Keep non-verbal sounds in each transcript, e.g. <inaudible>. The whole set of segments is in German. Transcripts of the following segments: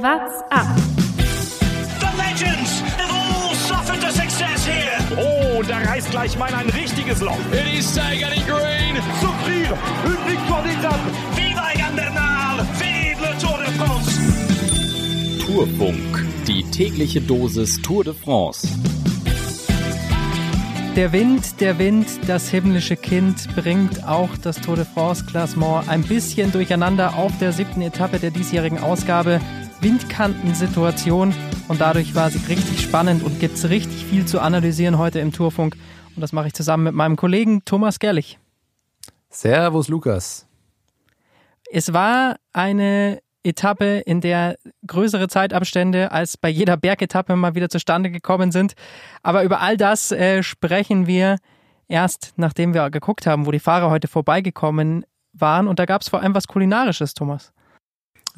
What's up? The legends have all suffered the success here. Oh, da reißt gleich mal ein richtiges Loch. It is in green. Souffrir une victoire d'étape. Viva Egan Bernal! Vive le Tour de France! Tourfunk, die tägliche Dosis Tour de France. Der Wind, der Wind, das himmlische Kind bringt auch das Tour de France Klassement ein bisschen durcheinander auf der siebten Etappe der diesjährigen Ausgabe. Windkantensituation und dadurch war sie richtig spannend und gibt es richtig viel zu analysieren heute im Tourfunk. Und das mache ich zusammen mit meinem Kollegen Thomas Gerlich. Servus Lukas. Es war eine Etappe, in der größere Zeitabstände als bei jeder Bergetappe mal wieder zustande gekommen sind. Aber über all das äh, sprechen wir erst, nachdem wir geguckt haben, wo die Fahrer heute vorbeigekommen waren. Und da gab es vor allem was Kulinarisches, Thomas.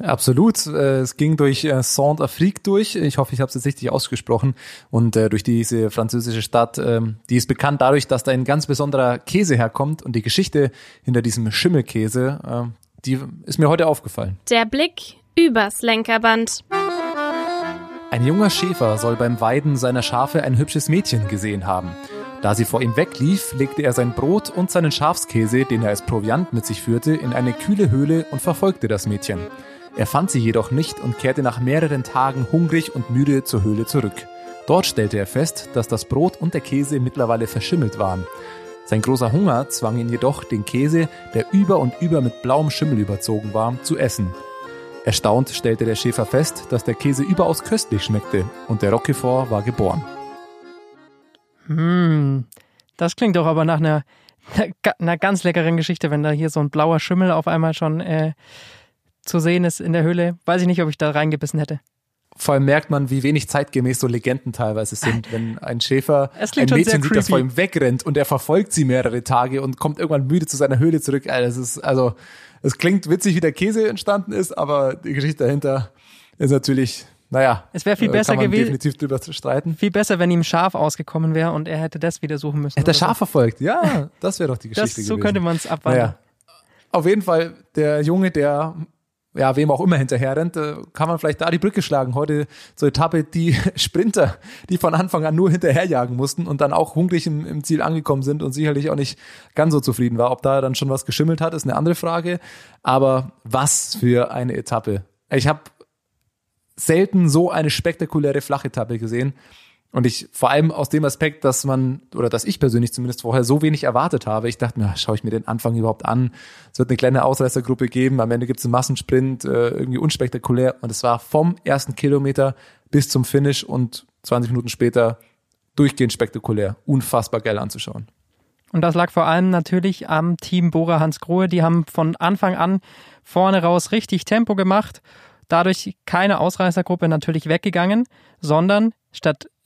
Absolut. Äh, Es ging durch äh, Saint-Afrique durch. Ich hoffe, ich habe es jetzt richtig ausgesprochen. Und äh, durch diese französische Stadt, ähm, die ist bekannt dadurch, dass da ein ganz besonderer Käse herkommt. Und die Geschichte hinter diesem Schimmelkäse, äh, die ist mir heute aufgefallen. Der Blick übers Lenkerband. Ein junger Schäfer soll beim Weiden seiner Schafe ein hübsches Mädchen gesehen haben. Da sie vor ihm weglief, legte er sein Brot und seinen Schafskäse, den er als Proviant mit sich führte, in eine kühle Höhle und verfolgte das Mädchen. Er fand sie jedoch nicht und kehrte nach mehreren Tagen hungrig und müde zur Höhle zurück. Dort stellte er fest, dass das Brot und der Käse mittlerweile verschimmelt waren. Sein großer Hunger zwang ihn jedoch, den Käse, der über und über mit blauem Schimmel überzogen war, zu essen. Erstaunt stellte der Schäfer fest, dass der Käse überaus köstlich schmeckte und der Roquefort war geboren. Hm, das klingt doch aber nach einer, <laughs> einer ganz leckeren Geschichte, wenn da hier so ein blauer Schimmel auf einmal schon äh, zu sehen ist in der Höhle. Weiß ich nicht, ob ich da reingebissen hätte. Vor allem merkt man, wie wenig zeitgemäß so Legenden teilweise sind, wenn ein Schäfer <laughs> Es ein Mädchen sieht, das vor ihm wegrennt und er verfolgt sie mehrere Tage und kommt irgendwann müde zu seiner Höhle zurück. Also, Das ist, also, es klingt witzig, wie der Käse entstanden ist, aber die Geschichte dahinter ist natürlich, naja. Es wäre viel äh, besser gewesen- definitiv drüber streiten. Viel besser, wenn ihm Schaf ausgekommen wäre und er hätte das wieder suchen müssen. Hätte er oder so. Schaf verfolgt? Ja, <laughs> das wäre doch die Das, Geschichte so gewesen. könnte man es abwandeln. Naja, auf jeden Fall der Junge, der ja, wem auch immer hinterher rennt, äh, kann man vielleicht da die Brücke schlagen. Heute zur Etappe die <laughs> Sprinter, die von Anfang an nur hinterherjagen mussten und dann auch hungrig im, im Ziel angekommen sind und sicherlich auch nicht ganz so zufrieden war. Ob da dann schon was geschimmelt hat, ist eine andere Frage. Aber was für eine Etappe. Ich habe selten so eine spektakuläre Flachetappe gesehen. Und ich, vor allem aus dem Aspekt, dass man, oder dass ich persönlich zumindest vorher so wenig erwartet habe. Ich dachte mir, schaue ich mir den Anfang überhaupt an? Es wird eine kleine Ausreißergruppe geben, am Ende gibt es einen Massensprint, äh, irgendwie unspektakulär. Und es war vom ersten Kilometer bis zum Finish und 20 Minuten später durchgehend spektakulär. Unfassbar geil anzuschauen. Und das lag vor allem natürlich am Team Bora Hans Grohe. Die haben von Anfang an vorne raus richtig Tempo gemacht. Dadurch keine Ausreißergruppe natürlich weggegangen, sondern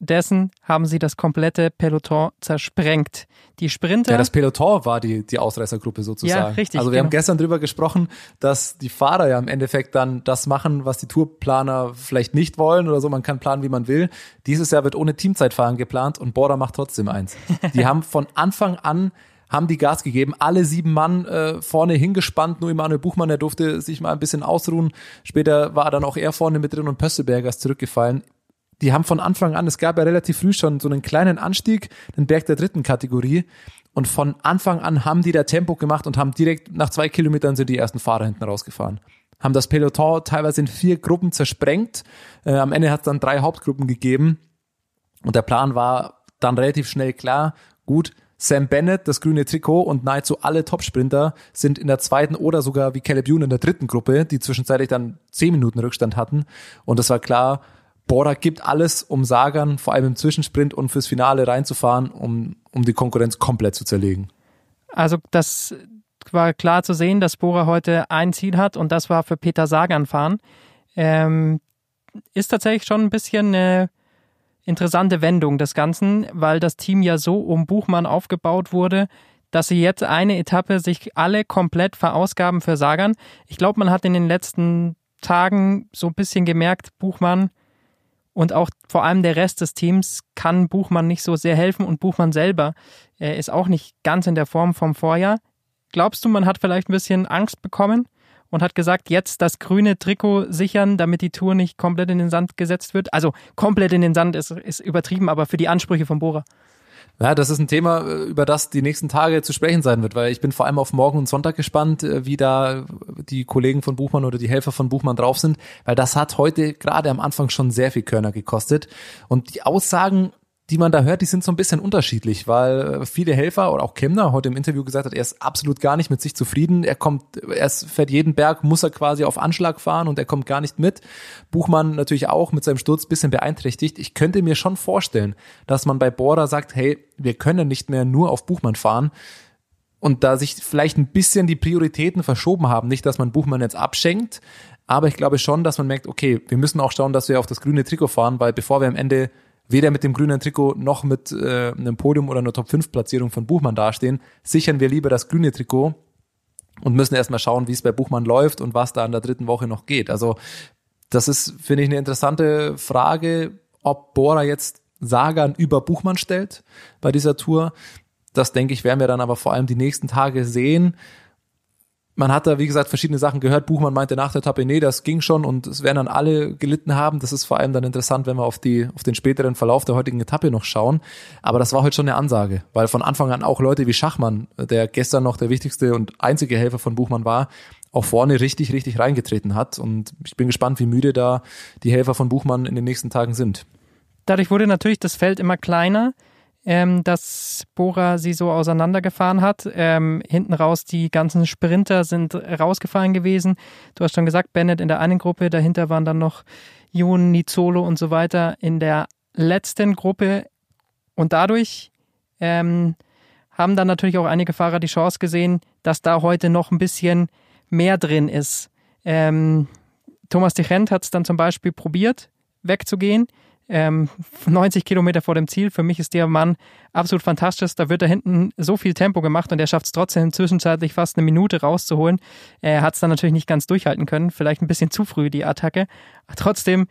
stattdessen haben sie das komplette Peloton zersprengt. Die Sprinter. Ja, das Peloton war die, die Ausreißergruppe sozusagen. Ja, richtig, Also wir haben genau. gestern drüber gesprochen, dass die Fahrer ja im Endeffekt dann das machen, was die Tourplaner vielleicht nicht wollen oder so. Man kann planen, wie man will. Dieses Jahr wird ohne Teamzeitfahren geplant und Bora macht trotzdem eins. <laughs> Die haben von Anfang an haben die Gas gegeben, alle sieben Mann äh, vorne hingespannt, nur Emanuel Buchmann, der durfte sich mal ein bisschen ausruhen. Später war dann auch er vorne mit drin und Pösselberger ist zurückgefallen die haben von Anfang an, es gab ja relativ früh schon so einen kleinen Anstieg, den Berg der dritten Kategorie. Und von Anfang an haben die da Tempo gemacht und haben direkt nach zwei Kilometern sind die ersten Fahrer hinten rausgefahren. Haben das Peloton teilweise in vier Gruppen zersprengt. Äh, am Ende hat es dann drei Hauptgruppen gegeben. Und der Plan war dann relativ schnell klar, gut, Sam Bennett, das grüne Trikot und nahezu alle Topsprinter sind in der zweiten oder sogar wie Caleb Ewan in der dritten Gruppe, die zwischenzeitlich dann zehn Minuten Rückstand hatten. Und es war klar, Bora gibt alles, um Sagan vor allem im Zwischensprint und fürs Finale reinzufahren, um, um die Konkurrenz komplett zu zerlegen. Also das war klar zu sehen, dass Bora heute ein Ziel hat und das war für Peter Sagan fahren. Ähm, ist tatsächlich schon ein bisschen eine interessante Wendung des Ganzen, weil das Team ja so um Buchmann aufgebaut wurde, dass sie jetzt eine Etappe sich alle komplett verausgaben für Sagan. Ich glaube, man hat in den letzten Tagen so ein bisschen gemerkt, Buchmann und auch vor allem der Rest des Teams kann Buchmann nicht so sehr helfen und Buchmann selber äh, ist auch nicht ganz in der Form vom Vorjahr. Glaubst du, man hat vielleicht ein bisschen Angst bekommen und hat gesagt, jetzt das grüne Trikot sichern, damit die Tour nicht komplett in den Sand gesetzt wird. Also komplett in den Sand ist, ist übertrieben, aber für die Ansprüche von Bora. Ja, das ist ein Thema, über das die nächsten Tage zu sprechen sein wird, weil ich bin vor allem auf morgen und Sonntag gespannt, äh, wie da die Kollegen von Buchmann oder die Helfer von Buchmann drauf sind, weil das hat heute gerade am Anfang schon sehr viel Körner gekostet. Und die Aussagen die man da hört, die sind so ein bisschen unterschiedlich, weil äh, viele Helfer oder auch Kemner heute im Interview gesagt hat, er ist absolut gar nicht mit sich zufrieden. Er kommt, er fährt jeden Berg, muss er quasi auf Anschlag fahren und er kommt gar nicht mit. Buchmann natürlich auch mit seinem Sturz bisschen beeinträchtigt. Ich könnte mir schon vorstellen, dass man bei Bora sagt, hey, wir können nicht mehr nur auf Buchmann fahren und da sich vielleicht ein bisschen die Prioritäten verschoben haben. Nicht, dass man Buchmann jetzt abschenkt, aber ich glaube schon, dass man merkt, okay, wir müssen auch schauen, dass wir auf das grüne Trikot fahren, weil bevor wir am Ende weder mit dem grünen Trikot noch mit äh, einem Podium oder einer Top-5-Platzierung von Buchmann dastehen, sichern wir lieber das grüne Trikot und müssen erstmal schauen, wie es bei Buchmann läuft und was da in der dritten Woche noch geht. Also das ist, finde ich, eine interessante Frage, ob Bora jetzt Sagan über Buchmann stellt bei dieser Tour. Das denke ich, werden wir dann aber vor allem die nächsten Tage sehen man hat da, wie gesagt, verschiedene Sachen gehört. Buchmann meinte nach der Etappe, nee, das ging schon und es werden dann alle gelitten haben. Das ist vor allem dann interessant, wenn wir auf die, auf den späteren Verlauf der heutigen Etappe noch schauen. Aber das war heute schon eine Ansage, weil von Anfang an auch Leute wie Schachmann, der gestern noch der wichtigste und einzige Helfer von Buchmann war, auch vorne richtig, richtig reingetreten hat. Und ich bin gespannt, wie müde da die Helfer von Buchmann in den nächsten Tagen sind. Dadurch wurde natürlich das Feld immer kleiner ähm, dass Bora sie so auseinandergefahren hat. Ähm, hinten raus, die ganzen Sprinter sind rausgefallen gewesen. Du hast schon gesagt, Bennett in der einen Gruppe, dahinter waren dann noch Jun, Nizolo und so weiter in der letzten Gruppe. Und dadurch ähm, haben dann natürlich auch einige Fahrer die Chance gesehen, dass da heute noch ein bisschen mehr drin ist. Ähm, Thomas de Gent hat es dann zum Beispiel probiert, wegzugehen ähm, 90 Kilometer vor dem Ziel. Für mich ist der Mann absolut fantastisch. Da wird da hinten so viel Tempo gemacht und er schafft es trotzdem zwischenzeitlich fast eine Minute rauszuholen. Er hat es dann natürlich nicht ganz durchhalten können. Vielleicht ein bisschen zu früh die Attacke. Trotzdem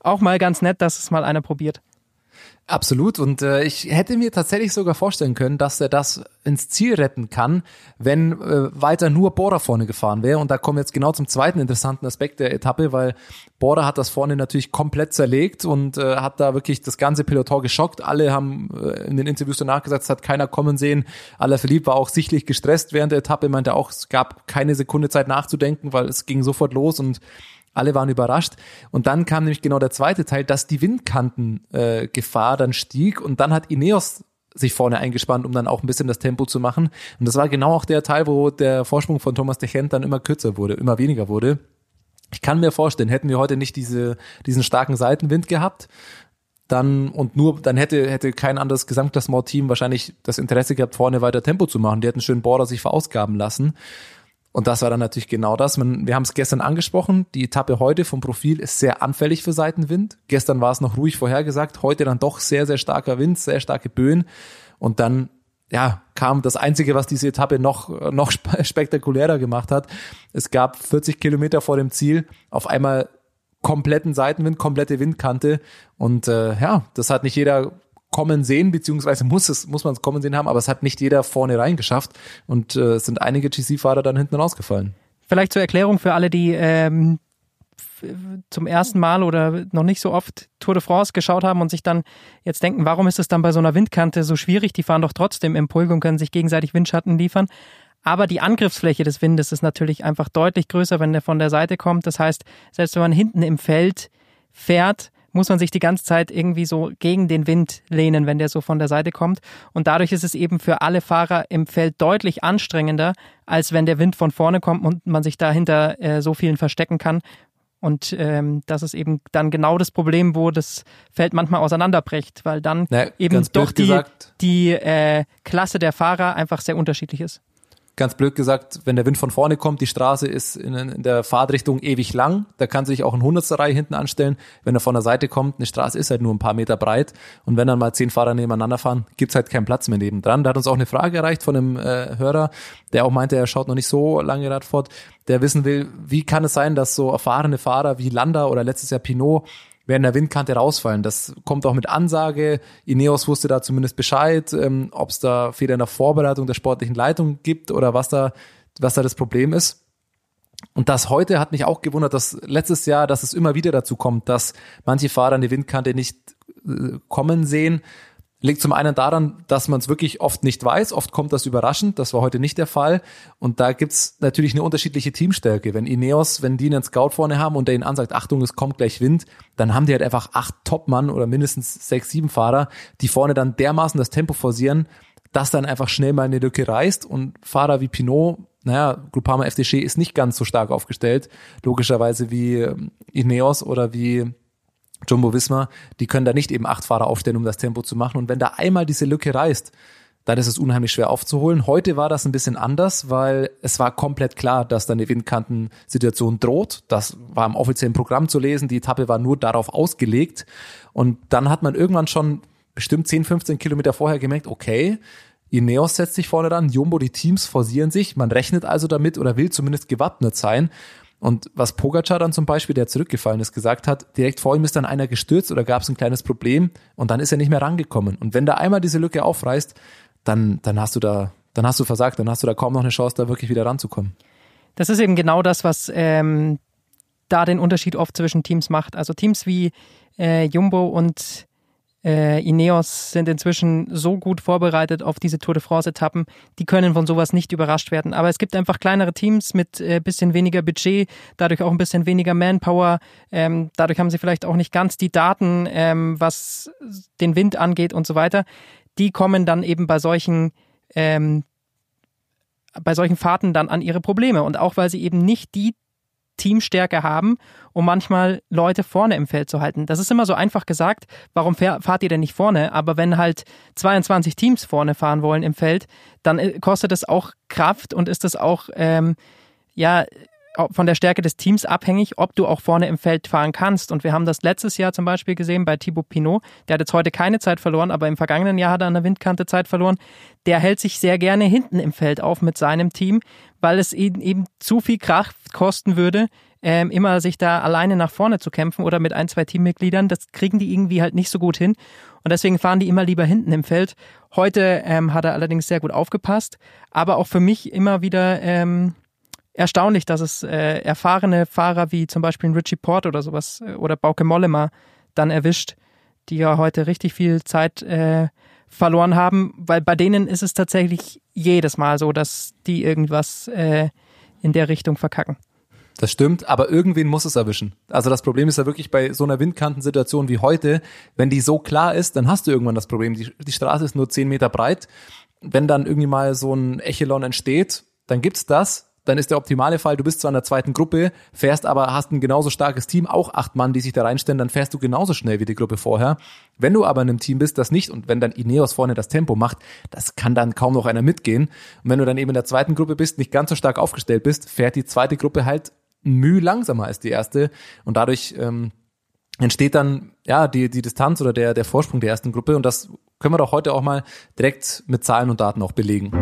auch mal ganz nett, dass es mal einer probiert. Absolut. Und äh, ich hätte mir tatsächlich sogar vorstellen können, dass er das ins Ziel retten kann, wenn äh, weiter nur Bora vorne gefahren wäre. Und da kommen wir jetzt genau zum zweiten interessanten Aspekt der Etappe, weil Bora hat das vorne natürlich komplett zerlegt und äh, hat da wirklich das ganze Peloton geschockt. Alle haben äh, in den Interviews danach gesagt, es hat keiner kommen sehen. Alaphilippe war auch sichtlich gestresst während der Etappe, meinte auch, es gab keine Sekunde Zeit nachzudenken, weil es ging sofort los und alle waren überrascht. Und dann kam nämlich genau der zweite Teil, dass die Windkantengefahr äh, dann stieg und dann hat Ineos sich vorne eingespannt, um dann auch ein bisschen das Tempo zu machen. Und das war genau auch der Teil, wo der Vorsprung von Thomas de Gent dann immer kürzer wurde, immer weniger wurde. Ich kann mir vorstellen, hätten wir heute nicht diese, diesen starken Seitenwind gehabt, dann und nur dann hätte hätte kein anderes Gesamtklassement-Team wahrscheinlich das Interesse gehabt, vorne weiter Tempo zu machen. Die hätten schön Border sich verausgaben lassen. Und das war dann natürlich genau das. Man, wir haben es gestern angesprochen. Die Etappe heute vom Profil ist sehr anfällig für Seitenwind. Gestern war es noch ruhig vorhergesagt. Heute dann doch sehr, sehr starker Wind, sehr starke Böen. Und dann, ja, kam das Einzige, was diese Etappe noch, noch <laughs> spektakulärer gemacht hat. Es gab 40 Kilometer vor dem Ziel auf einmal kompletten Seitenwind, komplette Windkante. Und äh, ja, das hat nicht jeder kommen sehen, beziehungsweise muss es, muss man es kommen sehen haben, aber es hat nicht jeder vorne reingeschafft und äh, es sind einige GC-Fahrer dann hinten rausgefallen. Vielleicht zur Erklärung für alle, die ähm, zum ersten Mal oder noch nicht so oft Tour de France geschaut haben und sich dann jetzt denken, warum ist es dann bei so einer Windkante so schwierig? Die fahren doch trotzdem im Pulk und können sich gegenseitig Windschatten liefern. Aber die Angriffsfläche des Windes ist natürlich einfach deutlich größer, wenn der von der Seite kommt. Das heißt, selbst wenn man hinten im Feld fährt, muss man sich die ganze Zeit irgendwie so gegen den Wind lehnen, wenn der so von der Seite kommt. Und dadurch ist es eben für alle Fahrer im Feld deutlich anstrengender, als wenn der Wind von vorne kommt und man sich dahinter äh, so vielen verstecken kann. Und ähm, das ist eben dann genau das Problem, wo das Feld manchmal auseinanderbricht, weil dann Na, eben doch die, die äh, Klasse der Fahrer einfach sehr unterschiedlich ist ganz blöd gesagt, wenn der Wind von vorne kommt, die Straße ist in, in der Fahrtrichtung ewig lang, da kann sich auch ein Hundertsterreihe hinten anstellen. Wenn er von der Seite kommt, eine Straße ist halt nur ein paar Meter breit und wenn dann mal zehn Fahrer nebeneinander fahren, gibt's halt keinen Platz mehr nebendran. Da hat uns auch eine Frage erreicht von einem äh, Hörer, der auch meinte, er schaut noch nicht so lange Radfahrt, der wissen will, wie kann es sein, dass so erfahrene Fahrer wie Landa oder letztes Jahr Pinot werden der Windkante rausfallen. Das kommt auch mit Ansage. Ineos wusste da zumindest Bescheid, ähm, ob es da Fehler in der Vorbereitung der sportlichen Leitung gibt oder was da, was da das Problem ist. Und das heute hat mich auch gewundert, dass letztes Jahr, dass es immer wieder dazu kommt, dass manche Fahrer eine Windkante nicht äh, kommen sehen. Liegt zum einen daran, dass man es wirklich oft nicht weiß. Oft kommt das überraschend. Das war heute nicht der Fall. Und da gibt's natürlich eine unterschiedliche Teamstärke. Wenn Ineos, wenn die einen Scout vorne haben und der ihnen ansagt, Achtung, es kommt gleich Wind, dann haben die halt einfach acht Top-Mann oder mindestens sechs, sieben Fahrer, die vorne dann dermaßen das Tempo forcieren, dass dann einfach schnell mal eine Lücke reißt. Und Fahrer wie Pinot, naja, Groupama FDG ist nicht ganz so stark aufgestellt, logischerweise wie ähm, Ineos oder wie Jumbo Visma, die können da nicht eben acht Fahrer aufstellen, um das Tempo zu machen. Und wenn da einmal diese Lücke reißt, dann ist es unheimlich schwer aufzuholen. Heute war das ein bisschen anders, weil es war komplett klar, dass da eine Windkantensituation droht. Das war im offiziellen Programm zu lesen. Die Etappe war nur darauf ausgelegt. Und dann hat man irgendwann schon bestimmt 10, 15 Kilometer vorher gemerkt, okay, Ineos setzt sich vorne ran, Jumbo, die Teams forcieren sich. Man rechnet also damit oder will zumindest gewappnet sein. Und was Pogacar dann zum Beispiel, der zurückgefallen ist, gesagt hat, direkt vor ihm ist dann einer gestürzt oder gab es ein kleines Problem und dann ist er nicht mehr rangekommen. Und wenn da einmal diese Lücke aufreißt, dann, dann hast du da, dann hast du versagt, dann hast du da kaum noch eine Chance, da wirklich wieder ranzukommen. Das ist eben genau das, was ähm, da den Unterschied oft zwischen Teams macht. Also Teams wie äh, Jumbo und äh, Ineos sind inzwischen so gut vorbereitet auf diese Tour de France-Etappen, die können von sowas nicht überrascht werden. Aber es gibt einfach kleinere Teams mit äh, bisschen weniger Budget, dadurch auch ein bisschen weniger Manpower. Ähm, dadurch haben sie vielleicht auch nicht ganz die Daten, ähm, was den Wind angeht und so weiter. Die kommen dann eben bei solchen ähm, bei solchen Fahrten dann an ihre Probleme. Und auch weil sie eben nicht die Teamstärke haben, um manchmal Leute vorne im Feld zu halten. Das ist immer so einfach gesagt, warum fahrt ihr denn nicht vorne? Aber wenn halt 22 Teams vorne fahren wollen im Feld, dann äh, kostet es auch Kraft und ist es auch ähm, ja von der Stärke des Teams abhängig, ob du auch vorne im Feld fahren kannst. Und wir haben das letztes Jahr zum Beispiel gesehen bei Thibaut Pinot. Der hat jetzt heute keine Zeit verloren, aber im vergangenen Jahr hat er an der Windkante Zeit verloren. Der hält sich sehr gerne hinten im Feld auf mit seinem Team, weil es ihn eben zu viel Kraft kosten würde, ähm, immer sich da alleine nach vorne zu kämpfen oder mit ein, zwei Teammitgliedern. Das kriegen die irgendwie halt nicht so gut hin. Und deswegen fahren die immer lieber hinten im Feld. Heute ähm, hat er allerdings sehr gut aufgepasst, aber auch für mich immer wieder ähm, erstaunlich, dass es äh, erfahrene Fahrer wie zum Beispiel Richie Port oder sowas äh, oder Bauke Mollema dann erwischt, die ja heute richtig viel Zeit äh, verloren haben, weil bei denen ist es tatsächlich jedes Mal so, dass die irgendwas äh, in der Richtung verkacken. Das stimmt, aber irgendwen muss es erwischen. Also das Problem ist ja wirklich bei so einer Windkantensituation wie heute, wenn die so klar ist, dann hast du irgendwann das Problem. Die, die Straße ist nur zehn Meter breit. Wenn dann irgendwie mal so ein Echelon entsteht, dann gibt's das dann ist der optimale Fall, du bist zwar in der zweiten Gruppe, fährst aber, hast ein genauso starkes Team, auch acht Mann, die sich da reinstellen, dann fährst du genauso schnell wie die Gruppe vorher. Wenn du aber in einem Team bist, das nicht, und wenn dann Ineos vorne das Tempo macht, das kann dann kaum noch einer mitgehen. Und wenn du dann eben in der zweiten Gruppe bist, nicht ganz so stark aufgestellt bist, fährt die zweite Gruppe halt müh langsamer als die erste. Und dadurch ähm, entsteht dann ja die, die Distanz oder der, der Vorsprung der ersten Gruppe. Und das können wir doch heute auch mal direkt mit Zahlen und Daten auch belegen.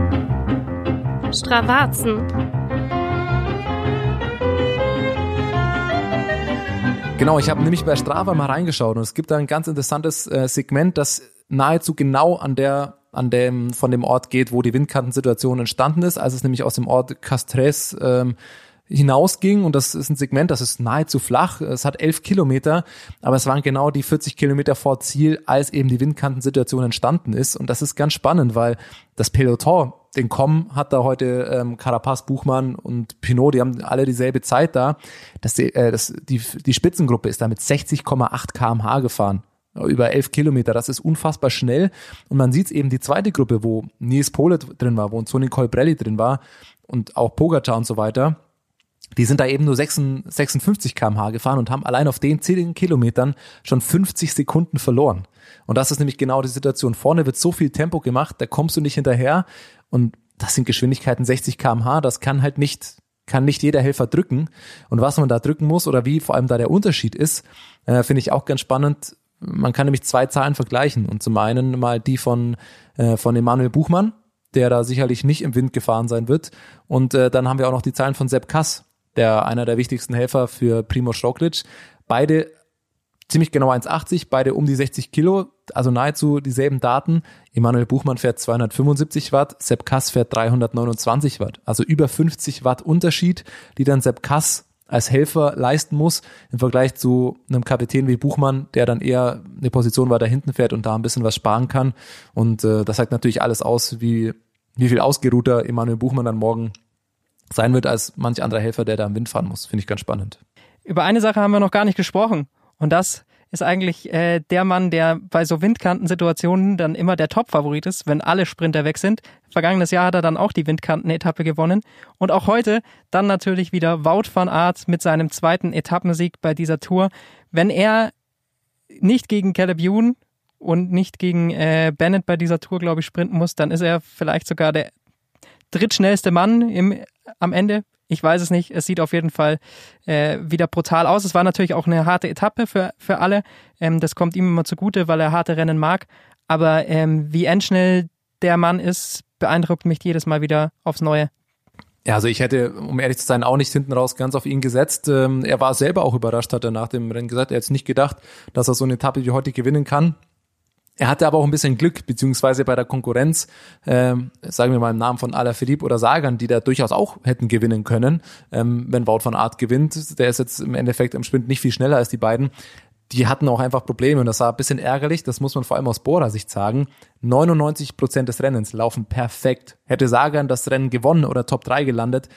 Stravazen. Genau, ich habe nämlich bei Strava mal reingeschaut und es gibt da ein ganz interessantes äh, Segment, das nahezu genau an der an dem von dem Ort geht, wo die Windkantensituation entstanden ist, als es nämlich aus dem Ort Castres ähm, hinausging. Und das ist ein Segment, das ist nahezu flach, es hat elf Kilometer, aber es waren genau die 40 Kilometer vor Ziel, als eben die Windkantensituation entstanden ist. Und das ist ganz spannend, weil das Peloton, den Com hat da heute ähm, Carapaz, Buchmann und Pinot, die haben alle dieselbe Zeit da, das, äh, das, die, die Spitzengruppe ist da mit 60,8 kmh gefahren über elf Kilometer. Das ist unfassbar schnell. Und man sieht eben die zweite Gruppe, wo Nils Pole drin war, wo Toni Colbrelli drin war und auch Pogacar und so weiter die sind da eben nur 56 kmh gefahren und haben allein auf den 10 Kilometern schon 50 Sekunden verloren. Und das ist nämlich genau die Situation. Vorne wird so viel Tempo gemacht, da kommst du nicht hinterher. Und das sind Geschwindigkeiten 60 kmh, das kann halt nicht, kann nicht jeder Helfer drücken. Und was man da drücken muss oder wie vor allem da der Unterschied ist, äh, finde ich auch ganz spannend. Man kann nämlich zwei Zahlen vergleichen. Und zum einen mal die von, äh, von Emanuel Buchmann, der da sicherlich nicht im Wind gefahren sein wird. Und äh, dann haben wir auch noch die Zahlen von Sepp Kass, der einer der wichtigsten Helfer für Primo Roglic. Beide ziemlich genau 1,80, beide um die 60 Kilo, also nahezu dieselben Daten. Emanuel Buchmann fährt 275 Watt, Sepp Kass fährt 329 Watt. Also über 50 Watt Unterschied, die dann Sepp Kass als Helfer leisten muss, im Vergleich zu einem Kapitän wie Buchmann, der dann eher eine Position weiter hinten fährt und da ein bisschen was sparen kann. Und äh, das sagt natürlich alles aus, wie, wie viel ausgeruhter Emanuel Buchmann dann morgen sein wird als manch anderer Helfer, der da am Wind fahren muss. Finde ich ganz spannend. Über eine Sache haben wir noch gar nicht gesprochen. Und das ist eigentlich äh, der Mann, der bei so Windkantensituationen dann immer der Top-Favorit ist, wenn alle Sprinter weg sind. Vergangenes Jahr hat er dann auch die Windkanten-Etappe gewonnen. Und auch heute dann natürlich wieder Wout van Aert mit seinem zweiten Etappensieg bei dieser Tour. Wenn er nicht gegen Caleb Ewan und nicht gegen äh, Bennett bei dieser Tour, glaube ich, sprinten muss, dann ist er vielleicht sogar der drittschnellste Mann im, am Ende. Ich weiß es nicht. Es sieht auf jeden Fall äh, wieder brutal aus. Es war natürlich auch eine harte Etappe für, für alle. Ähm, das kommt ihm immer zugute, weil er harte Rennen mag. Aber ähm, wie endschnell der Mann ist, beeindruckt mich jedes Mal wieder aufs Neue. Ja, also ich hätte, um ehrlich zu sein, auch nicht hinten raus ganz auf ihn gesetzt. Ähm, er war selber auch überrascht, hat er nach dem Rennen gesagt. Er hat nicht gedacht, dass er so eine Etappe wie heute gewinnen kann. Er hatte aber auch ein bisschen Glück, beziehungsweise bei der Konkurrenz, ähm, sagen wir mal im Namen von Alaphilippe oder Sagan, die da durchaus auch hätten gewinnen können, ähm, wenn Wout von Art gewinnt. Der ist jetzt im Endeffekt im Sprint nicht viel schneller als die beiden. Die hatten auch einfach Probleme und das war ein bisschen ärgerlich. Das muss man vor allem aus Bora Sicht sagen. 99 Prozent des Rennens laufen perfekt. Hätte Sagan das Rennen gewonnen oder Top 3 gelandet,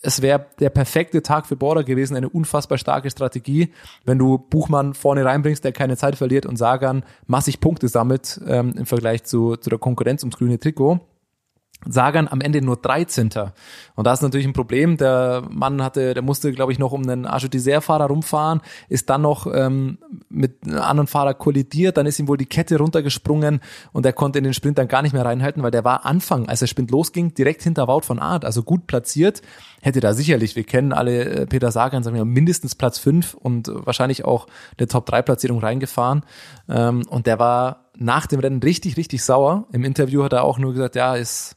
es wäre der perfekte Tag für Border gewesen, eine unfassbar starke Strategie, wenn du Buchmann vorne reinbringst, der keine Zeit verliert und Sagan massig Punkte sammelt ähm, im Vergleich zu, zu der Konkurrenz ums grüne Trikot. Sagan am Ende nur 13. Und da ist natürlich ein Problem. Der Mann hatte, der musste, glaube ich, noch um einen Argentier-Fahrer rumfahren, ist dann noch ähm, mit einem anderen Fahrer kollidiert, dann ist ihm wohl die Kette runtergesprungen und er konnte in den Sprint dann gar nicht mehr reinhalten, weil der war Anfang, als der Sprint losging, direkt hinter Wout von Art, also gut platziert. Hätte da sicherlich, wir kennen alle äh, Peter Sagan, sagen wir mindestens Platz 5 und wahrscheinlich auch eine Top-3-Platzierung reingefahren. Ähm, und der war nach dem Rennen richtig, richtig sauer. Im Interview hat er auch nur gesagt, ja, ist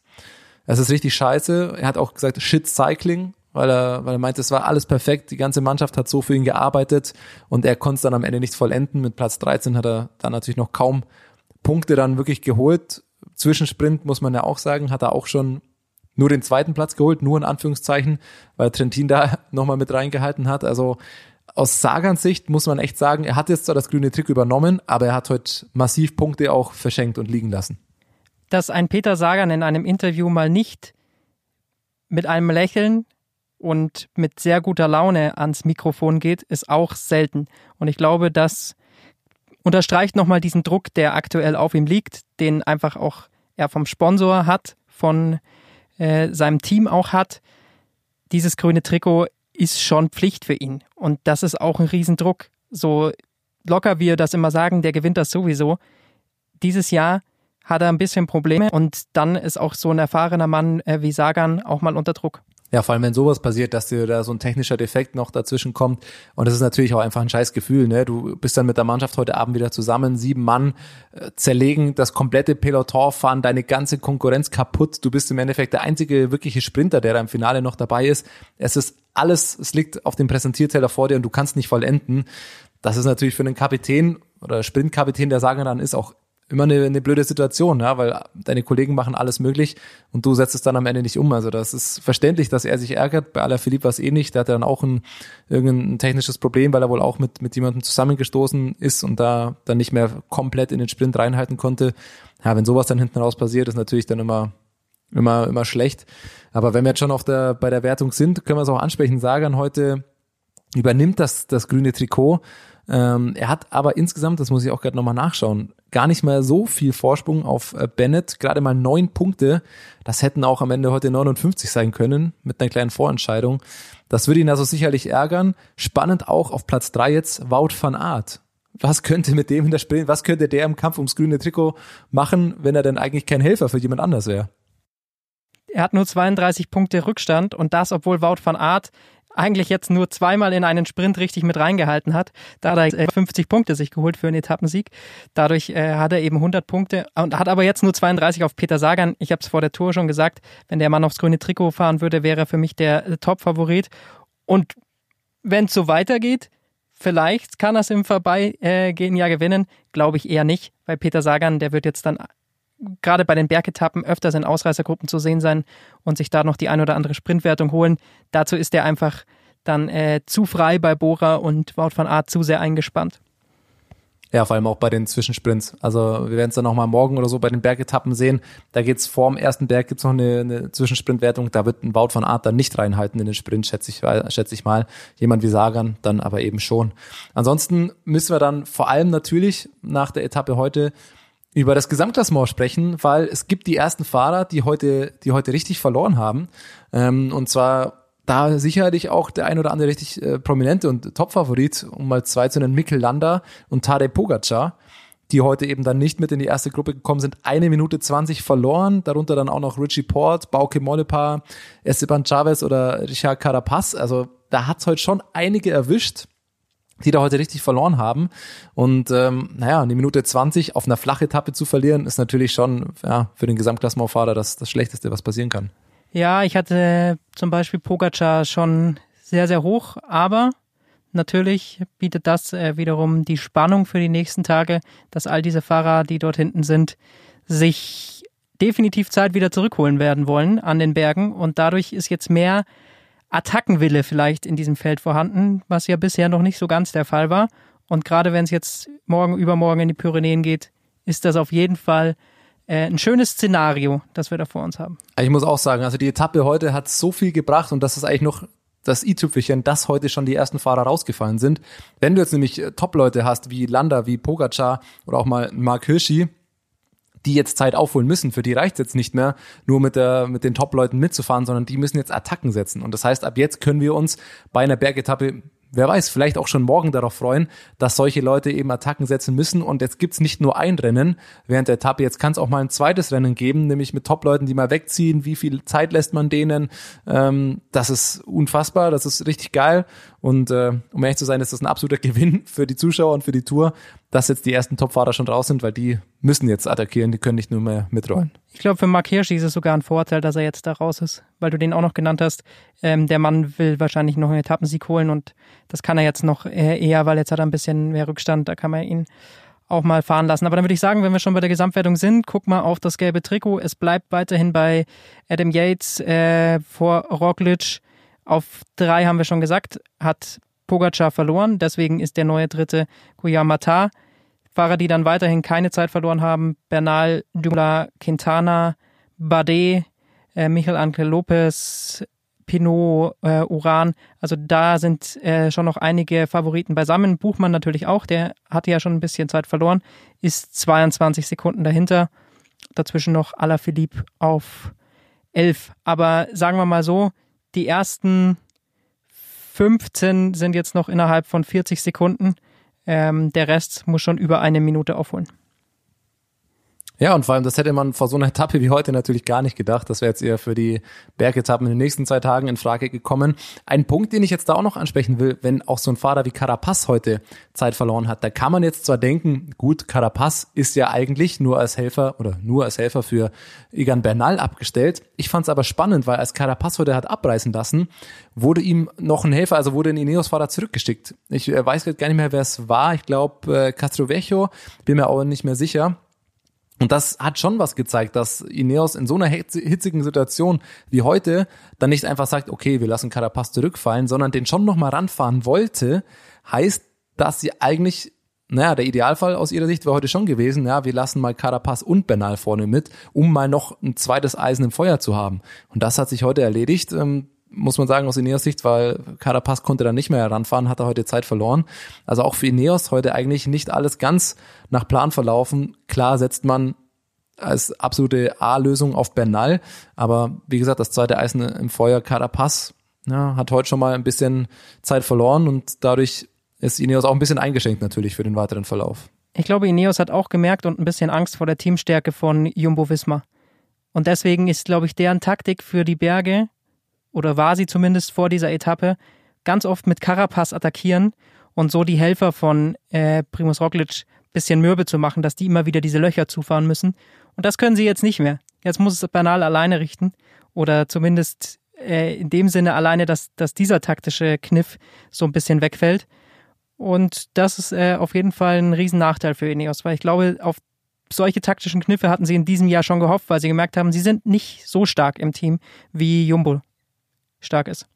es ist richtig scheiße. Er hat auch gesagt, shit Cycling, weil er, weil er meinte, es war alles perfekt. Die ganze Mannschaft hat so für ihn gearbeitet und er konnte es dann am Ende nicht vollenden. Mit Platz 13 hat er dann natürlich noch kaum Punkte dann wirklich geholt. Zwischensprint muss man ja auch sagen, hat er auch schon nur den zweiten Platz geholt, nur in Anführungszeichen, weil Trentin da <laughs> nochmal mit reingehalten hat. Also aus Sagans Sicht muss man echt sagen, er hat jetzt zwar das grüne Trick übernommen, aber er hat heute massiv Punkte auch verschenkt und liegen lassen dass ein Peter Sagan in einem Interview mal nicht mit einem Lächeln und mit sehr guter Laune ans Mikrofon geht, ist auch selten. Und ich glaube, das unterstreicht nochmal diesen Druck, der aktuell auf ihm liegt, den einfach auch er vom Sponsor hat, von äh, seinem Team auch hat. Dieses grüne Trikot ist schon Pflicht für ihn. Und das ist auch ein Riesendruck. So locker wir das immer sagen, der gewinnt das sowieso. Dieses Jahr hat er ein bisschen Probleme und dann ist auch so ein erfahrener Mann äh, wie Sagan auch mal unter Druck. Ja, vor allem wenn sowas passiert, dass dir da so ein technischer Defekt noch dazwischen kommt. Und das ist natürlich auch einfach ein scheiß Gefühl. Ne? Du bist dann mit der Mannschaft heute Abend wieder zusammen, sieben Mann äh, zerlegen das komplette Peloton, fahren deine ganze Konkurrenz kaputt. Du bist im Endeffekt der einzige wirkliche Sprinter, der da im Finale noch dabei ist. Es ist alles, es liegt auf dem Präsentierteller vor dir und du kannst nicht vollenden. Das ist natürlich für einen Kapitän oder Sprintkapitän, der sagen dann ist, auch immer eine, eine blöde Situation, ja, weil deine Kollegen machen alles möglich und du setzt es dann am Ende nicht um. Also das ist verständlich, dass er sich ärgert. Bei Alaphilippe war es eh nicht. Der hatte dann auch ein irgendein technisches Problem, weil er wohl auch mit mit jemandem zusammengestoßen ist und da dann nicht mehr komplett in den Sprint reinhalten konnte. Ja, wenn sowas dann hinten raus passiert, ist natürlich dann immer immer immer schlecht. Aber wenn wir jetzt schon auf der bei der Wertung sind, können wir es auch ansprechen. Sagan heute übernimmt das das grüne Trikot ähm, er hat aber insgesamt, das muss ich auch gerade nochmal nachschauen, gar nicht mehr so viel Vorsprung auf äh, Bennett, gerade mal neun Punkte. Das hätten auch am Ende heute 59 sein können mit einer kleinen Vorentscheidung. Das würde ihn also sicherlich ärgern. Spannend auch auf Platz drei jetzt Wout van Aert. Was könnte mit dem in der Sprint, was könnte der im Kampf ums grüne Trikot machen, wenn er denn eigentlich kein Helfer für jemand anders wäre? Er hat nur 32 Punkte Rückstand und das, obwohl Wout van Aert eigentlich jetzt nur zweimal in einen Sprint richtig mit reingehalten hat. Da hat er 50 Punkte sich geholt für einen Etappensieg. Dadurch äh, hat er eben 100 Punkte und hat aber jetzt nur 32 auf Peter Sagan. Ich habe es vor der Tour schon gesagt, wenn der Mann aufs grüne Trikot fahren würde, wäre er für mich der äh, Top-Favorit. Und wenn es so weitergeht, vielleicht kann er es im Vorbeigehen ja gewinnen. Glaube ich eher nicht, weil Peter Sagan, der wird jetzt dann gerade bei den Bergetappen öfters in Ausreißergruppen zu sehen sein und sich da noch die ein oder andere Sprintwertung holen. Dazu ist er einfach dann äh, zu frei bei Bora und Wout van Aert zu sehr eingespannt. Ja, vor allem auch bei den Zwischensprints. Also wir werden es dann nochmal morgen oder so bei den Bergetappen sehen. Da geht's vorm ersten Berg gibt's noch eine, eine Zwischensprintwertung. Da wird ein Wout van Art dann nicht reinhalten in den Sprint, schätze ich, schätze ich mal. Jemand wie Sagan dann aber eben schon. Ansonsten müssen wir dann vor allem natürlich nach der Etappe heute über das Gesamtklassement sprechen, weil es gibt die ersten Fahrer, die heute, die heute richtig verloren haben. Ähm, und zwar da sicherlich auch der ein oder andere richtig äh, prominente und Top-Favorit, um mal zwei zu nennen, Mikkel Landa und Tadej Pogacar, die heute eben dann nicht mit in die erste Gruppe gekommen sind. Eine Minute zwanzig verloren, darunter dann auch noch Richie Port, Bauke Mollepa, Esteban Chavez oder Richard Carapaz. Also da hat's heute schon einige erwischt die da heute richtig verloren haben. Und ähm, naja, eine Minute 20 auf einer Flachetappe zu verlieren, ist natürlich schon ja, für den Gesamtklassementfahrer das, das Schlechteste, was passieren kann. Ja, ich hatte zum Beispiel Pogacar schon sehr, sehr hoch, aber natürlich bietet das äh, wiederum die Spannung für die nächsten Tage, dass all diese Fahrer, die dort hinten sind, sich definitiv Zeit wieder zurückholen werden wollen an den Bergen und dadurch ist jetzt mehr Attackenwille vielleicht in diesem Feld vorhanden, was ja bisher noch nicht so ganz der Fall war. Und gerade wenn es jetzt morgen, übermorgen in die Pyrenäen geht, ist das auf jeden Fall äh, ein schönes Szenario, das wir da vor uns haben. Ich muss auch sagen, also die Etappe heute hat so viel gebracht und das ist eigentlich noch das i-Tüpfelchen, dass heute schon die ersten Fahrer rausgefallen sind. Wenn du jetzt nämlich äh, Top-Leute hast, wie Landa, wie Pogacar oder auch mal Mark Hirschi, die jetzt Zeit aufholen müssen. Für die reicht es jetzt nicht mehr, nur mit, der, mit den Top-Leuten mitzufahren, sondern die müssen jetzt Attacken setzen. Und das heißt, ab jetzt können wir uns bei einer Bergetappe wer weiß, vielleicht auch schon morgen darauf freuen, dass solche Leute eben Attacken setzen müssen. Und jetzt gibt's nicht nur ein Rennen während der Etappe, jetzt kann es auch mal ein zweites Rennen geben, nämlich mit Top-Leuten, die mal wegziehen. Wie viel Zeit lässt man denen? Ähm, das ist unfassbar, das ist richtig geil. Und äh, um ehrlich zu sein, ist das ein absoluter <laughs> Gewinn für die Zuschauer und für die Tour, dass jetzt die ersten Top-Fahrer schon raus sind, weil die müssen jetzt attackieren, die können nicht nur mehr mitrollen. Ich glaube, für Mark Hirschi ist es sogar ein Vorteil, dass er jetzt da raus ist, weil du den auch noch genannt hast. Ähm, der Mann will wahrscheinlich noch einen Etappensieg holen und das kann er jetzt noch eher, weil jetzt hat er ein bisschen mehr Rückstand, da kann man ihn auch mal fahren lassen. Aber dann würde ich sagen, wenn wir schon bei der Gesamtwertung sind, guck mal auf das gelbe Trikot. Es bleibt weiterhin bei Adam Yates äh, vor Roglic. Auf drei haben wir schon gesagt, hat Pogacar verloren. Deswegen ist der neue dritte Guillermo Fahrer, die dann weiterhin keine Zeit verloren haben, Bernal, Dula, Quintana, Bardet, äh, Michael Angel Lopez, Pinot, äh, Uran. Also da sind äh, schon noch einige Favoriten beisammen. Buchmann natürlich auch, der hatte ja schon ein bisschen Zeit verloren, ist 22 Sekunden dahinter. Dazwischen noch Alaphilippe auf 11. Aber sagen wir mal so, die ersten 15 sind jetzt noch innerhalb von 40 Sekunden. Ähm, der Rest muss schon über eine Minute aufholen. Ja, und vor allem, das hätte man vor so einer Etappe wie heute natürlich gar nicht gedacht. Das wäre jetzt eher für die Bergetappen in den nächsten zwei Tagen in Frage gekommen. Ein Punkt, den ich jetzt da auch noch ansprechen will, wenn auch so ein Fahrer wie Carapaz heute Zeit verloren hat, da kann man jetzt zwar denken, gut, Carapaz ist ja eigentlich nur als Helfer oder nur als Helfer für Egan Bernal abgestellt. Ich fand es aber spannend, weil als Carapaz heute hat abreißen lassen, wurde ihm noch ein Helfer, also wurde ein Ineos-Fahrer zurückgeschickt. Ich äh, weiß gar nicht mehr, wer es war. Ich glaube, äh, Castrovecchio, bin mir auch nicht mehr sicher. Und das hat schon was gezeigt, dass Ineos in so einer hitzigen Situation wie heute dann nicht einfach sagt, okay, wir lassen Carapaz zurückfallen, sondern den schon nochmal ranfahren wollte, heißt, dass sie eigentlich, naja, der Idealfall aus ihrer Sicht war heute schon gewesen, ja, wir lassen mal Carapaz und Bernal vorne mit, um mal noch ein zweites Eisen im Feuer zu haben. Und das hat sich heute erledigt. Ähm, muss man sagen, aus Ineos Sicht, weil Carapaz konnte dann nicht mehr heranfahren, hat er heute Zeit verloren. Also auch für Ineos heute eigentlich nicht alles ganz nach Plan verlaufen. Klar setzt man als absolute A-Lösung auf Bernal, aber wie gesagt, das zweite Eisen im Feuer, Carapaz, ja, hat heute schon mal ein bisschen Zeit verloren und dadurch ist Ineos auch ein bisschen eingeschränkt natürlich für den weiteren Verlauf. Ich glaube, Ineos hat auch gemerkt und ein bisschen Angst vor der Teamstärke von Jumbo Visma. Und deswegen ist, glaube ich, deren Taktik für die Berge oder war sie zumindest vor dieser Etappe, ganz oft mit Carapaz attackieren und so die Helfer von äh, Primus Roglic bisschen mürbe zu machen, dass die immer wieder diese Löcher zufahren müssen. Und das können sie jetzt nicht mehr. Jetzt muss es Bernal alleine richten oder zumindest äh, in dem Sinne alleine, dass, dass dieser taktische Kniff so ein bisschen wegfällt. Und das ist äh, auf jeden Fall ein Riesennachteil für Ineos, weil ich glaube, auf solche taktischen Kniffe hatten sie in diesem Jahr schon gehofft, weil sie gemerkt haben, sie sind nicht so stark im Team, wie Jumbo stark ist.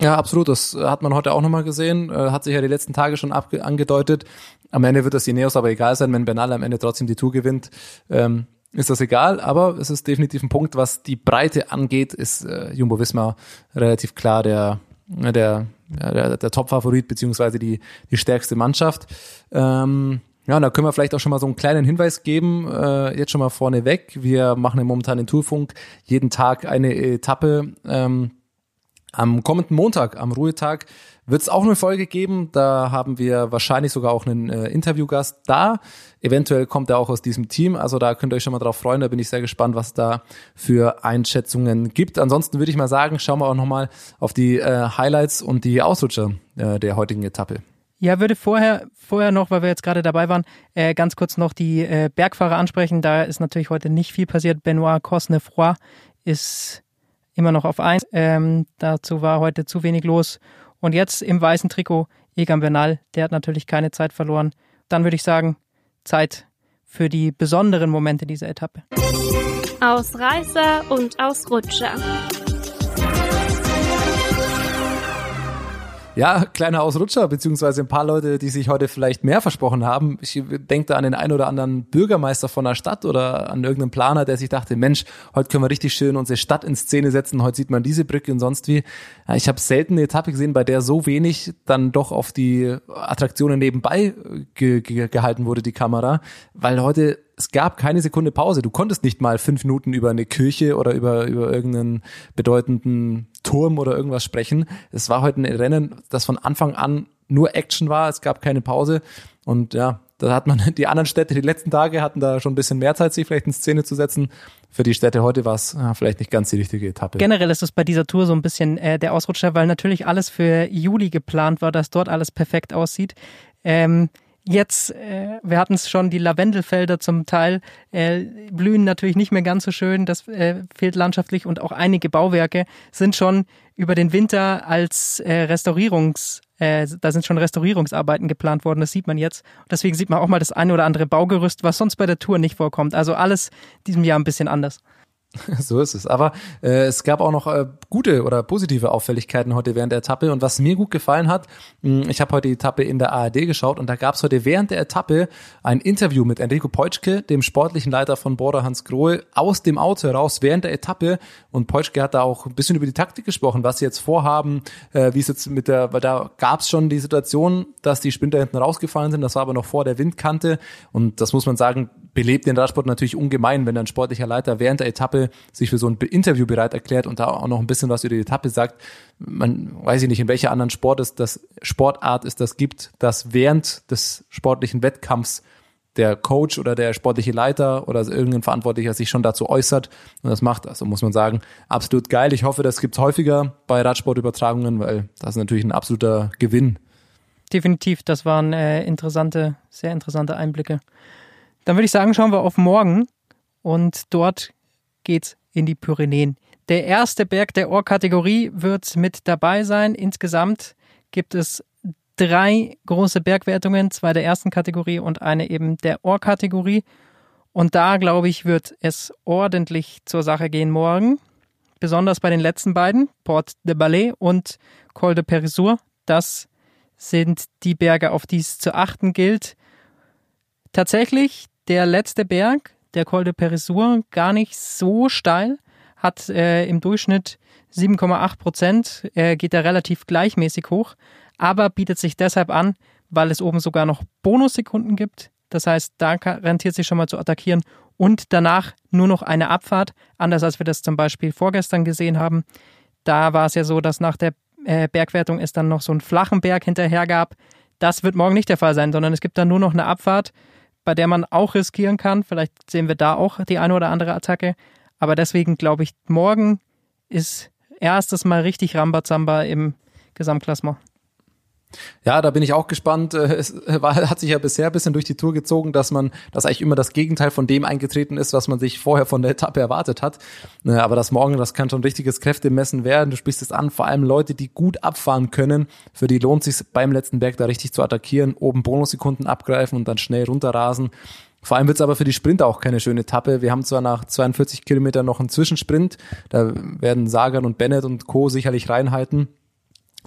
Ja, absolut. Das hat man heute auch nochmal gesehen. Äh, hat sich ja die letzten Tage schon angedeutet. Am Ende wird das Ineos aber egal sein, wenn Bernal am Ende trotzdem die Tour gewinnt. Ähm, ist das egal, aber es ist definitiv ein Punkt, was die Breite angeht, ist äh, Jumbo Visma relativ klar der, der, der, der Top-Favorit beziehungsweise die, die stärkste Mannschaft. Ähm, ja, da können wir vielleicht auch schon mal so einen kleinen Hinweis geben, äh, jetzt schon mal vorneweg. Wir machen ja momentan den Tourfunk jeden Tag eine Etappe. Ähm, am kommenden Montag, am Ruhetag, wird es auch eine Folge geben. Da haben wir wahrscheinlich sogar auch einen äh, Interviewgast da. Eventuell kommt er auch aus diesem Team. Also da könnt ihr euch schon mal drauf freuen. Da bin ich sehr gespannt, was da für Einschätzungen gibt. Ansonsten würde ich mal sagen, schauen wir auch nochmal auf die äh, Highlights und die Ausrutscher äh, der heutigen Etappe. Ja, würde vorher, vorher noch, weil wir jetzt gerade dabei waren, äh, ganz kurz noch die äh, Bergfahrer ansprechen. Da ist natürlich heute nicht viel passiert. Benoit Cosnefroy ist immer noch auf eins. Ähm, dazu war heute zu wenig los. Und jetzt im weißen Trikot Egan Bernal, der hat natürlich keine Zeit verloren. Dann würde ich sagen, Zeit für die besonderen Momente dieser Etappe. Ausreißer und Ausrutscher. Ja, kleiner Ausrutscher, beziehungsweise ein paar Leute, die sich heute vielleicht mehr versprochen haben. Ich denke da an den einen oder anderen Bürgermeister von der Stadt oder an irgendeinen Planer, der sich dachte, Mensch, heute können wir richtig schön unsere Stadt in Szene setzen, heute sieht man diese Brücke und sonst wie. Ich habe selten eine Etappe gesehen, bei der so wenig dann doch auf die Attraktionen nebenbei ge ge gehalten wurde, die Kamera, weil heute es gab keine Sekunde Pause. Du konntest nicht mal fünf Minuten über eine Kirche oder über, über irgendeinen bedeutenden Turm oder irgendwas sprechen. Es war heute ein Rennen, das von Anfang an nur Action war. Es gab keine Pause. Und ja, da hat man <laughs> die anderen Städte, die letzten Tage hatten da schon ein bisschen mehr Zeit, sich vielleicht in Szene zu setzen. Für die Städte heute war es ja, vielleicht nicht ganz die richtige Etappe. Generell ist es bei dieser Tour so ein bisschen äh, der Ausrutscher, weil natürlich alles für Juli geplant war, dass dort alles perfekt aussieht. Ähm, Jetzt, äh, wir hatten es schon, die Lavendelfelder zum Teil äh, blühen natürlich nicht mehr ganz so schön, das äh, fehlt landschaftlich und auch einige Bauwerke sind schon über den Winter als äh, Restaurierungs, äh, da sind schon Restaurierungsarbeiten geplant worden, das sieht man jetzt. deswegen sieht man auch mal das eine oder andere Baugerüst, was sonst bei der Tour nicht vorkommt. Also alles diesem Jahr ein bisschen anders. <laughs> So ist es. Aber äh, es gab auch noch äh, gute oder positive Auffälligkeiten heute während der Etappe. Und was mir gut gefallen hat, mh, hm, ich habe heute die Etappe in der ARD geschaut und da gab es heute während der Etappe ein Interview mit Enrico Peutschke, dem sportlichen Leiter von Border Hans Grohe, aus dem Auto heraus während der Etappe. Und Peutschke hat da auch ein bisschen über die Taktik gesprochen, was sie jetzt vorhaben, äh, wie es jetzt mit der, weil da gab es schon die Situation, dass die Sprinter hinten rausgefallen sind. Das war aber noch vor der Windkante. Und das muss man sagen, belebt den Radsport natürlich ungemein, wenn ein sportlicher Leiter während der Etappe sich für so ein Interview bereit erklärt und da auch noch ein bisschen was über die Etappe sagt. Man weiß ich nicht, in welcher anderen Sport es das Sportart es das gibt, dass während des sportlichen Wettkampfs der Coach oder der sportliche Leiter oder irgendein Verantwortlicher sich schon dazu äußert und das macht. Also muss man sagen, absolut geil. Ich hoffe, das gibt's häufiger bei Radsportübertragungen, weil das ist natürlich ein absoluter Gewinn. Definitiv, das waren äh, interessante, sehr interessante Einblicke. Dann würde ich sagen, schauen wir auf morgen und dort geht's in die Pyrenäen. Der erste Berg der Ohr-Kategorie wird mit dabei sein. Insgesamt gibt es drei große Bergwertungen, zwei der ersten Kategorie und eine eben der Ohr-Kategorie. Und da, glaube ich, wird es ordentlich zur Sache gehen morgen. Besonders bei den letzten beiden, Port de Ballet und Col de Perisur. Das sind die Berge, auf die es zu achten gilt. Tatsächlich der letzte Berg, der Col de Perisur, gar nicht so steil, hat äh, im Durchschnitt 7,8 Prozent, äh, geht er relativ gleichmäßig hoch, aber bietet sich deshalb an, weil es oben sogar noch Bonussekunden gibt. Das heißt, da rentiert sich schon mal zu attackieren und danach nur noch eine Abfahrt, anders als wir das zum Beispiel vorgestern gesehen haben. Da war es ja so, dass nach der äh, Bergwertung es dann noch so einen flachen Berg hinterher gab. Das wird morgen nicht der Fall sein, sondern es gibt dann nur noch eine Abfahrt bei der man auch riskieren kann. Vielleicht sehen wir da auch die eine oder andere Attacke. Aber deswegen glaube ich, morgen ist erstes Mal richtig Rambazamba im Gesamtklassement. Ja, da bin ich auch gespannt. <laughs> Es war, hat sich ja bisher ein bisschen durch die Tour gezogen, dass man, dass eigentlich immer das Gegenteil von dem eingetreten ist, was man sich vorher von der Etappe erwartet hat. Äh, aber das Morgen, das kann schon ein richtiges Kräftemessen werden. Du sprichst es an, vor allem Leute, die gut abfahren können. Für die lohnt sich beim letzten Berg da richtig zu attackieren, oben Bonussekunden abgreifen und dann schnell runterrasen. Vor allem wird es aber für die Sprinter auch keine schöne Etappe. Wir haben zwar nach 42 Kilometern noch einen Zwischensprint, da werden Sagan und Bennett und Co. sicherlich reinhalten.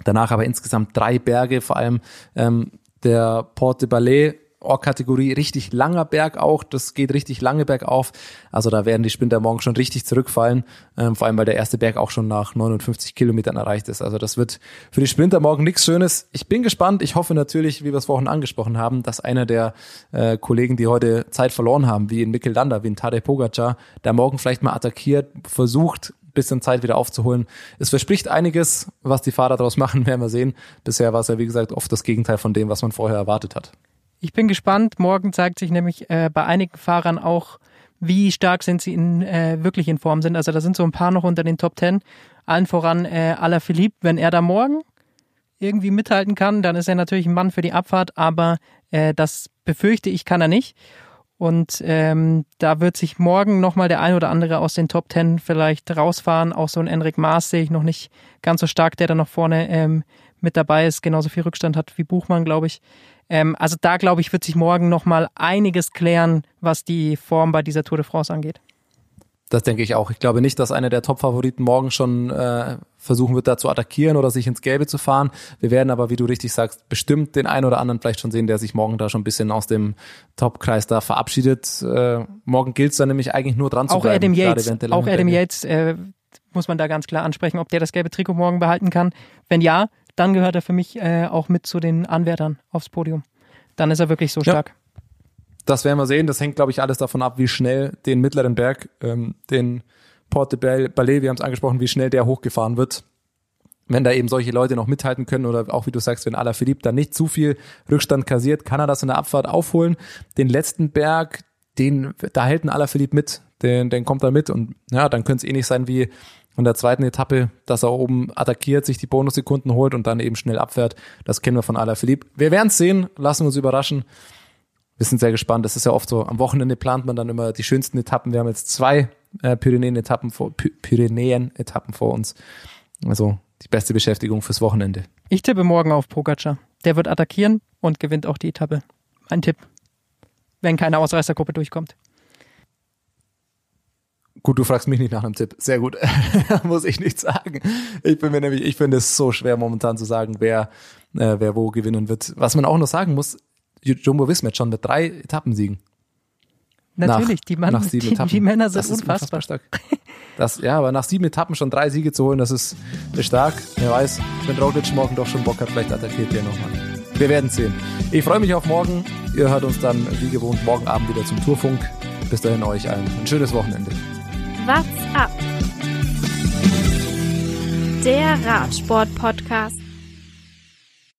Danach aber insgesamt drei Berge, vor allem ähm, der Porte Ballet Or-Kategorie richtig langer Berg auch. Das geht richtig lange bergauf. Also da werden die Sprinter morgen schon richtig zurückfallen. Ähm, vor allem, weil der erste Berg auch schon nach 59 Kilometern erreicht ist. Also das wird für die Sprinter morgen nichts Schönes. Ich bin gespannt. Ich hoffe natürlich, wie wir es vorhin angesprochen haben, dass einer der äh, Kollegen, die heute Zeit verloren haben, wie in Mikkel Landa, wie in Tadej Pogacar, der morgen vielleicht mal attackiert, versucht, bisschen Zeit wieder aufzuholen. Es verspricht einiges, was die Fahrer daraus machen, <laughs> werden wir sehen. Bisher war es ja, wie gesagt, oft das Gegenteil von dem, was man vorher erwartet hat. Ich bin gespannt. Morgen zeigt sich nämlich äh, bei einigen Fahrern auch, wie stark sind sie in, äh, wirklich in Form sind. Also da sind so ein paar noch unter den Top Ten. Allen voran äh, Alaphilippe, wenn er da morgen irgendwie mithalten kann, dann ist er natürlich ein Mann für die Abfahrt, aber äh, das befürchte ich, kann er nicht. Und ähm, da wird sich morgen nochmal der ein oder andere aus den Top Ten vielleicht rausfahren. Auch so ein Enric Maas sehe ich noch nicht ganz so stark, der da noch vorne ähm, mit dabei ist, genauso viel Rückstand hat wie Buchmann, glaube ich. Ähm, also da, glaube ich, wird sich morgen nochmal einiges klären, was die Form bei dieser Tour de France angeht. Das denke ich auch. Ich glaube nicht, dass einer der Top-Favoriten morgen schon äh, versuchen wird, da zu attackieren oder sich ins Gelbe zu fahren. Wir werden aber, wie du richtig sagst, bestimmt den einen oder anderen vielleicht schon sehen, der sich morgen da schon ein bisschen aus dem Top-Kreis da verabschiedet. Äh, morgen gilt es dann nämlich eigentlich nur dran auch zu bleiben. Adam Yates, auch Adam Yates äh, muss man da ganz klar ansprechen, ob der das gelbe Trikot morgen behalten kann. Wenn ja, dann gehört er für mich äh, auch mit zu den Anwärtern aufs Podium. Dann ist er wirklich so stark. Das werden wir sehen. Das hängt, glaube ich, alles davon ab, wie schnell den mittleren Berg, ähm, den Porte Ballet, wir haben es angesprochen, wie schnell der hochgefahren wird. Wenn da eben solche Leute noch mithalten können oder auch wie du sagst, wenn Alaphilippe da nicht zu viel Rückstand kassiert, kann er das in der Abfahrt aufholen. Den letzten Berg, den, da hält ein Alaphilippe mit, den, den kommt er mit und ja, dann könnte es ähnlich sein wie in der zweiten Etappe, dass er oben attackiert, sich die Bonussekunden holt und dann eben schnell abfährt. Das kennen wir von Alaphilippe. Wir werden es sehen, lassen uns überraschen wir sind sehr gespannt. Das ist ja oft so, am Wochenende plant man dann immer die schönsten Etappen. Wir haben jetzt zwei äh, Pyrenäen-Etappen vor, Pyrenäen-Etappen vor uns. Also die beste Beschäftigung fürs Wochenende. Ich tippe morgen auf Pogacar. Der wird attackieren und gewinnt auch die Etappe. Mein Tipp. Wenn keine Ausreißergruppe durchkommt. Gut, du fragst mich nicht nach einem Tipp. Sehr gut. <laughs> Muss ich nicht sagen. Ich bin mir nämlich, ich finde es so schwer momentan zu sagen, wer, äh, wer wo gewinnen wird. Was man auch noch sagen muss, Jumbo Visma schon mit drei Etappensiegen. Natürlich, nach, die, Mann, nach sieben die, Etappen. die Männer sind das ist unfassbar. stark. Das, ja, aber nach sieben Etappen schon drei Siege zu holen, das ist, ist stark. Wer weiß, wenn Roglic morgen doch schon Bock hat, vielleicht attackiert er nochmal. Wir werden sehen. Ich freue mich auf morgen. Ihr hört uns dann wie gewohnt morgen Abend wieder zum Tourfunk. Bis dahin euch allen ein schönes Wochenende. What's up? Der Radsport-Podcast.